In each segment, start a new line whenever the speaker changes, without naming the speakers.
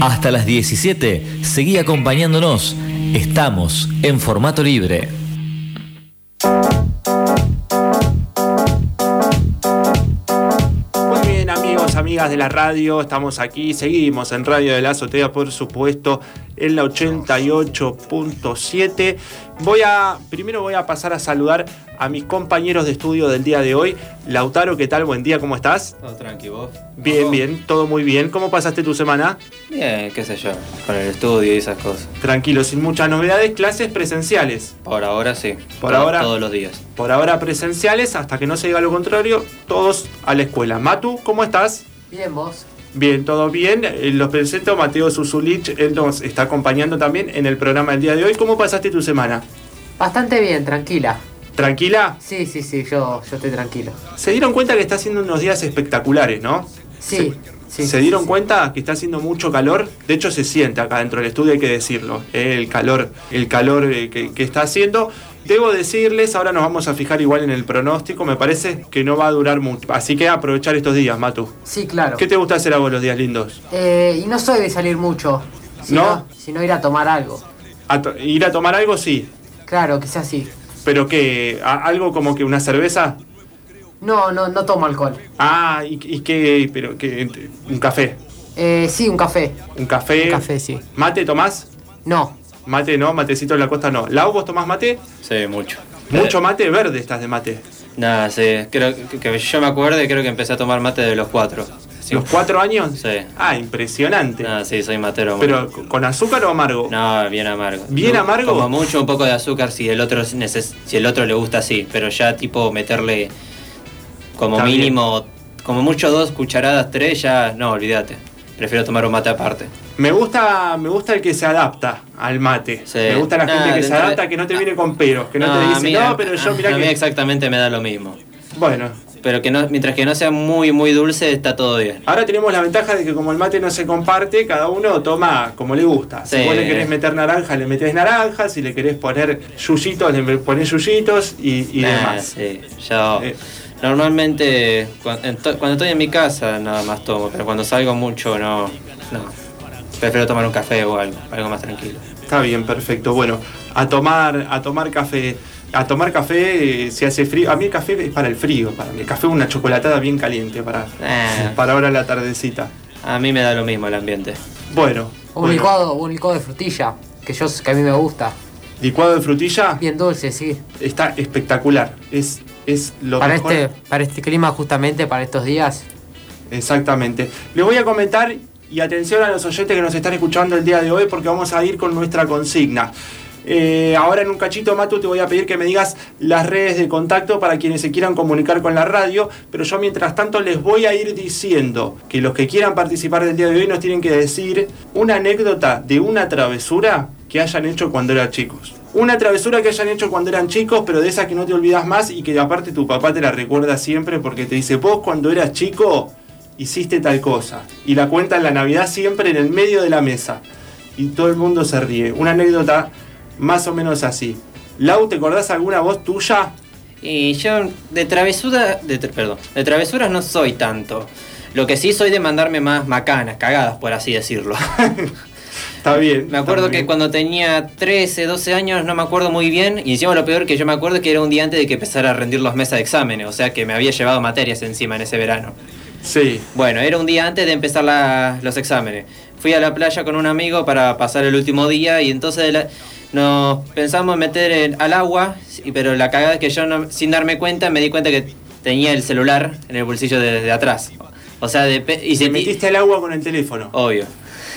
Hasta las 17, seguí acompañándonos. Estamos en formato libre.
Muy bien, amigos, amigas de la radio, estamos aquí, seguimos en Radio de la Azotea, por supuesto, en la 88.7. Voy a, primero voy a pasar a saludar a mis compañeros de estudio del día de hoy. Lautaro, ¿qué tal? Buen día, ¿cómo estás?
Todo tranqui, vos.
Bien, bien, todo muy bien. ¿Cómo pasaste tu semana?
Bien, qué sé yo, con el estudio y esas cosas.
Tranquilo, sin muchas novedades, clases presenciales.
Por ahora sí.
Por
Todo-
ahora-
Todos los días.
Por ahora presenciales, hasta que no se diga lo contrario, todos a la escuela. Matu, ¿cómo estás?
Bien, vos.
Bien, todo bien. Eh, Los presento Mateo Susulich, él nos está acompañando también en el programa del día de hoy. ¿Cómo pasaste tu semana?
Bastante bien, tranquila.
¿Tranquila?
Sí, sí, sí, yo, yo estoy tranquilo.
Se dieron cuenta que está haciendo unos días espectaculares, ¿no?
Sí, sí.
¿Se dieron
sí.
cuenta que está haciendo mucho calor? De hecho, se siente acá dentro del estudio, hay que decirlo. eh, El calor, el calor eh, que, que está haciendo. Debo decirles, ahora nos vamos a fijar igual en el pronóstico, me parece que no va a durar mucho. Así que aprovechar estos días, Matu.
Sí, claro.
¿Qué te gusta hacer a vos los días lindos?
Eh, y no soy de salir mucho. Sino,
¿No?
Sino ir a tomar algo.
A to- ¿Ir a tomar algo? Sí.
Claro, que sea así.
¿Pero qué? ¿A- ¿Algo como que una cerveza?
No, no, no tomo alcohol.
Ah, ¿y, y qué? ¿Pero qué? ¿Un café?
Eh, sí, un café.
¿Un café?
Un café, sí.
¿Mate tomás?
No.
Mate no, matecito en la costa no. ¿Lau, vos tomás mate?
Sí, mucho.
Mucho mate verde estás de mate.
Nada, sí. Creo que, que yo me acuerdo y creo que empecé a tomar mate de los cuatro. Sí.
¿Los cuatro años?
Sí.
Ah, impresionante.
Nada, sí, soy matero.
¿Pero con azúcar o amargo?
No, bien amargo.
¿Bien
No,
amargo?
Como mucho, un poco de azúcar si el otro si el otro le gusta así, pero ya tipo meterle como
Está bien.
mínimo, como mucho dos cucharadas, tres, ya no, olvídate. Prefiero tomar un mate aparte.
Me gusta, me gusta el que se adapta al mate.
Sí.
Me gusta la
Nah,
gente que se
de-
adapta, que no te viene con peros, que no, te dice,
mí-
no, pero yo
a-
mirá
a mí
que.
exactamente me da lo mismo.
Bueno,
Pero que no, mientras que no sea muy, muy dulce, está todo bien.
ahora tenemos la ventaja de que como el mate no se comparte, cada uno toma como le gusta. Si vos le querés meter naranja, le metés naranja. Si le querés poner yuyitos, le ponés yuyitos y, y
Nah,
demás.
sí, yo
Eh.
Normalmente cuando estoy en mi casa nada más tomo, pero cuando salgo mucho no, no. Prefiero tomar un café o algo, algo más tranquilo.
Está bien, perfecto. Bueno, a tomar, a tomar café. A tomar café eh, si hace frío. A mí el café es para el frío. Para mí el café es una chocolatada bien caliente para,
Eh,
para ahora la tardecita.
a mí me da lo mismo el ambiente.
Bueno,
Un
bueno.
licuado, un licuado de frutilla. Que yo que a mí me gusta.
Licuado de frutilla
Bien dulce, sí.
está espectacular. Es, es lo
Para
mejor.
este, para este clima, justamente, para estos días.
Exactamente. Les voy a comentar y atención a los oyentes que nos están escuchando el día de hoy porque vamos a ir con nuestra consigna. Eh, ahora en un cachito, Matu, te voy a pedir que me digas las redes de contacto para quienes se quieran comunicar con la radio, pero yo mientras tanto les voy a ir diciendo que los que quieran participar del día de hoy nos tienen que decir una anécdota de una travesura que hayan hecho cuando eran chicos. Una travesura que hayan hecho cuando eran chicos, pero de esa que no te olvidas más y que aparte tu papá te la recuerda siempre porque te dice, vos cuando eras chico hiciste tal cosa. Y la cuenta en la Navidad siempre en el medio de la mesa. Y todo el mundo se ríe. Una anécdota más o menos así. Lau, ¿te acordás alguna voz tuya?
Y yo de travesura, de, perdón, de travesuras no soy tanto. Lo que sí soy de mandarme más macanas, cagadas, por así decirlo.
Está bien.
Me acuerdo que
bien.
cuando tenía 13, 12 años, no me acuerdo muy bien, y encima lo peor que yo me acuerdo que era un día antes de que empezara a rendir los mesas de exámenes, o sea que me había llevado materias encima en ese verano.
Sí.
Bueno, era un día antes de empezar la- los exámenes. Fui a la playa con un amigo para pasar el último día y entonces la- nos pensamos en meter en- al agua, pero la cagada es que yo no- sin darme cuenta me di cuenta que tenía el celular en el bolsillo de, de atrás. O sea, de y sentí-
metiste al agua con el teléfono.
Obvio.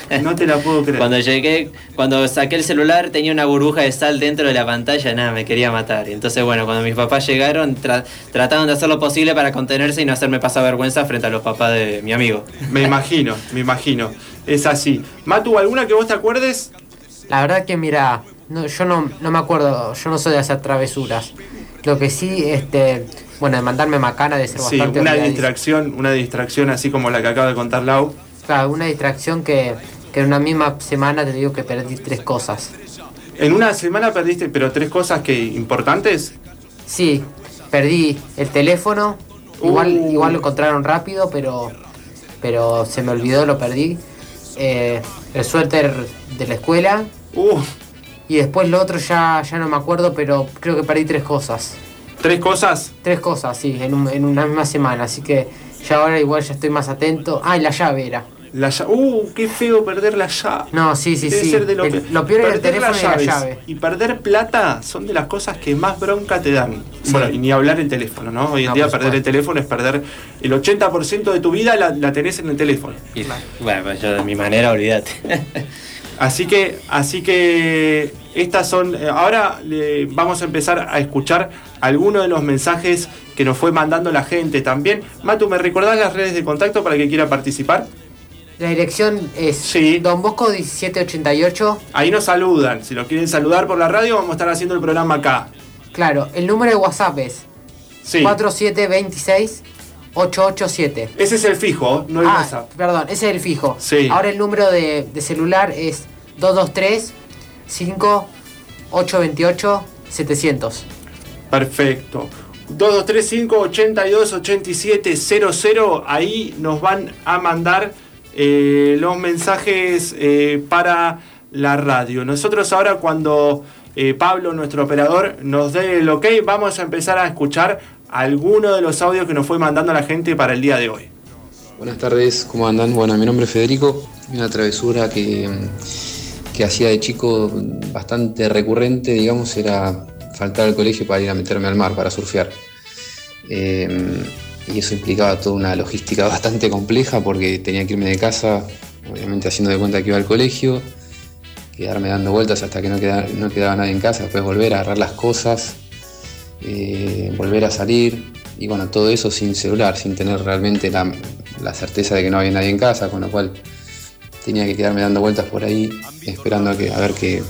No te la puedo creer.
Cuando llegué, cuando saqué el celular tenía una burbuja de sal dentro de la pantalla, nada, me quería matar. Y entonces, bueno, cuando mis papás llegaron, tra- trataron de hacer lo posible para contenerse y no hacerme pasar vergüenza frente a los papás de mi amigo.
Me imagino, me imagino. Es así. Matu, ¿alguna que vos te acuerdes?
La verdad que mira, no, yo no, no me acuerdo, yo no soy de hacer travesuras. Lo que sí, este, bueno, de mandarme macana de ser
Sí,
bastante
una
olvidadizo.
distracción, una distracción así como la que acaba de contar Lau.
Claro, una distracción que en una misma semana te digo que perdí tres cosas.
En una semana perdiste, pero tres cosas que importantes.
Sí, perdí el teléfono, igual,
Uh.
igual lo encontraron rápido, pero, pero se me olvidó, lo perdí. eh, el suéter de la escuela.
Uh,
Y después lo otro ya, ya no me acuerdo, pero creo que perdí tres cosas.
tres cosas.
Tres cosas, sí, en, un- en una misma semana. Así que ya ahora igual ya estoy más atento. Ah, y la llave era.
La uh, qué feo perder la llave.
No, sí, sí,
Debe
sí.
ser de lo,
El-
que-
lo peor era el
perder
teléfono
las
y la llave.
Y perder plata son de las cosas que más bronca te dan. Bueno, y ni hablar el teléfono, ¿no? Hoy en
No,
día perder el teléfono es perder el 80% de tu vida la, la tenés en el teléfono.
Y, bueno, pues yo de mi manera, olvídate.
Así que, así que estas son. eh, Ahora le- vamos a empezar a escuchar algunos de los mensajes que nos fue mandando la gente también. Matu, ¿me recordás las redes de contacto para que quiera participar?
La dirección es
Sí.
Don Bosco 1788.
Ahí nos saludan. Si nos quieren saludar por la radio, vamos a estar haciendo el programa acá.
Claro, el número de WhatsApp es
Sí.
4726 887.
Ese es el fijo, no el
ah,
WhatsApp.
perdón, ese es el fijo.
Sí.
Ahora el número de, de celular es 223 5 828 700.
Perfecto. 2235 82 87 00. Ahí nos van a mandar eh, los mensajes eh, para la radio. Nosotros ahora cuando eh, Pablo, nuestro operador, nos dé el ok, vamos a empezar a escuchar algunos de los audios que nos fue mandando la gente para el día de hoy.
Buenas tardes, ¿cómo andan? Bueno, mi nombre es Federico. Una travesura que, que hacía de chico bastante recurrente, digamos, era faltar al colegio para ir a meterme al mar, para surfear. Y eso implicaba toda una logística bastante compleja porque tenía que irme de casa, obviamente haciendo de cuenta que iba al colegio, quedarme dando vueltas hasta que no quedaba, no nadie en casa, después volver a agarrar las cosas, eh, volver a salir, y bueno, todo eso sin celular, sin tener realmente la, certeza de que no había nadie en casa, con lo cual tenía que quedarme dando vueltas por ahí, esperando a, que, a ver que,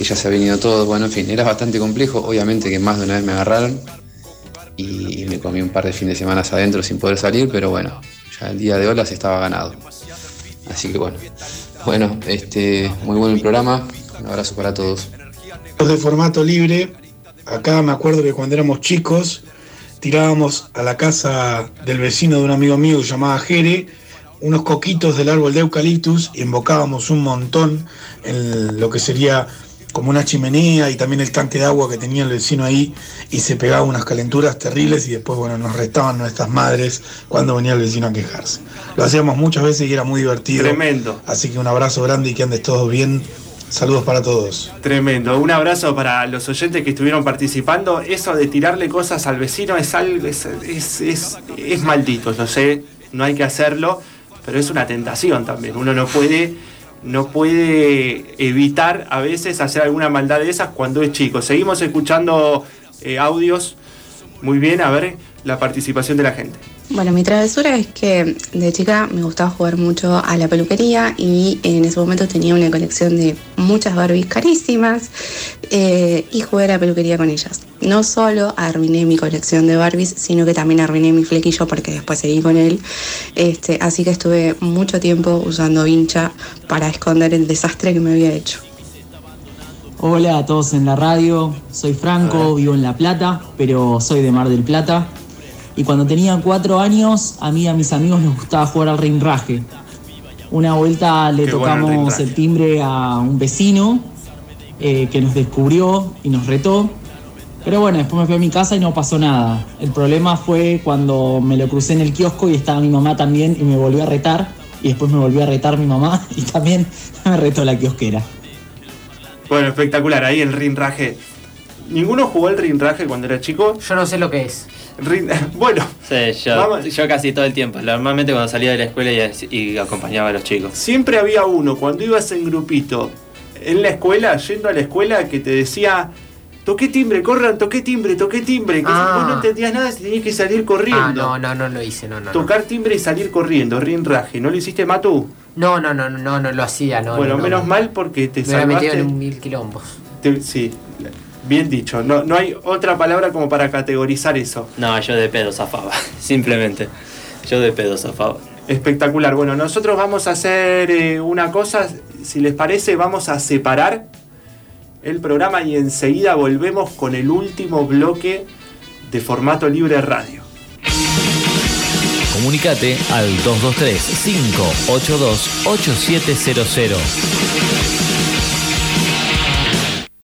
ya se había venido todo. Bueno, en fin, era bastante complejo, obviamente que más de una vez me agarraron y, me comí un par de fines de semana adentro sin poder salir, pero bueno, ya el día de hoy las estaba ganado. Así que bueno, bueno, este, muy bueno el programa, un abrazo para todos.
De formato libre, acá me acuerdo que cuando éramos chicos tirábamos a la casa del vecino de un amigo mío llamaba Jere unos coquitos del árbol de eucaliptus y invocábamos un montón en lo que sería como una chimenea y también el tanque de agua que tenía el vecino ahí y se pegaba unas calenturas terribles y después bueno nos restaban nuestras madres cuando venía el vecino a quejarse. Lo hacíamos muchas veces y era muy divertido.
Tremendo.
Así que un abrazo grande y que andes todos bien. Saludos para todos.
Tremendo. Un abrazo para los oyentes que estuvieron participando. Eso de tirarle cosas al vecino es algo, es, es, es, es maldito, yo sé, no hay que hacerlo, pero es una tentación también. Uno no puede, no puede evitar a veces hacer alguna maldad de esas cuando es chico. Seguimos escuchando eh, audios. Muy bien, a ver la participación de la gente.
Bueno, mi travesura es que de chica me gustaba jugar mucho a la peluquería y en ese momento tenía una colección de muchas Barbies carísimas eh, y jugué a la peluquería con ellas. No solo arruiné mi colección de Barbies, sino que también arruiné mi flequillo porque después seguí con él. Este, así que estuve mucho tiempo usando vincha para esconder el desastre que me había hecho.
Hola a todos en la radio, soy Franco, vivo en La Plata, pero soy de Mar del Plata. Y cuando tenía cuatro años, a mí y a mis amigos nos gustaba jugar al rinraje. Una vuelta le
Qué bueno el
tocamos el timbre a un vecino eh, que nos descubrió y nos retó. Pero bueno, después me fui a mi casa y no pasó nada. El problema fue cuando me lo crucé en el kiosco y estaba mi mamá también y me volvió a retar. Y después me volvió a retar mi mamá y también me retó la kiosquera.
Bueno, espectacular, ahí el rinraje. ¿Ninguno jugó el rinraje cuando era chico?
Yo no sé lo que es.
Rin- Bueno,
Sí, yo,
Vamos.
yo casi todo el tiempo. Normalmente cuando salía de la escuela y, y acompañaba a los chicos.
siempre había uno cuando ibas en grupito en la escuela, yendo a la escuela, que te decía, toqué timbre, corran, toqué timbre, toqué timbre, que
Ah.
vos no entendías nada si tenías que salir corriendo.
Ah, no, no, no lo hice, no, no. no.
Tocar timbre y salir corriendo, rinraje. ¿No lo hiciste, Matu?
No, no, no, no, no, no lo hacía, no.
bueno,
no,
menos
no.
mal porque te
Me hubiera metido
salvaste.
en un mil quilombos.
te- sí, bien dicho. No, no hay otra palabra como para categorizar eso.
No, yo de pedo zafaba. Simplemente. Yo de pedo zafaba.
Espectacular. Bueno, nosotros vamos a hacer eh, una cosa, si les parece, vamos a separar el programa y enseguida volvemos con el último bloque de formato libre radio.
Comunicate al 223 582 8700.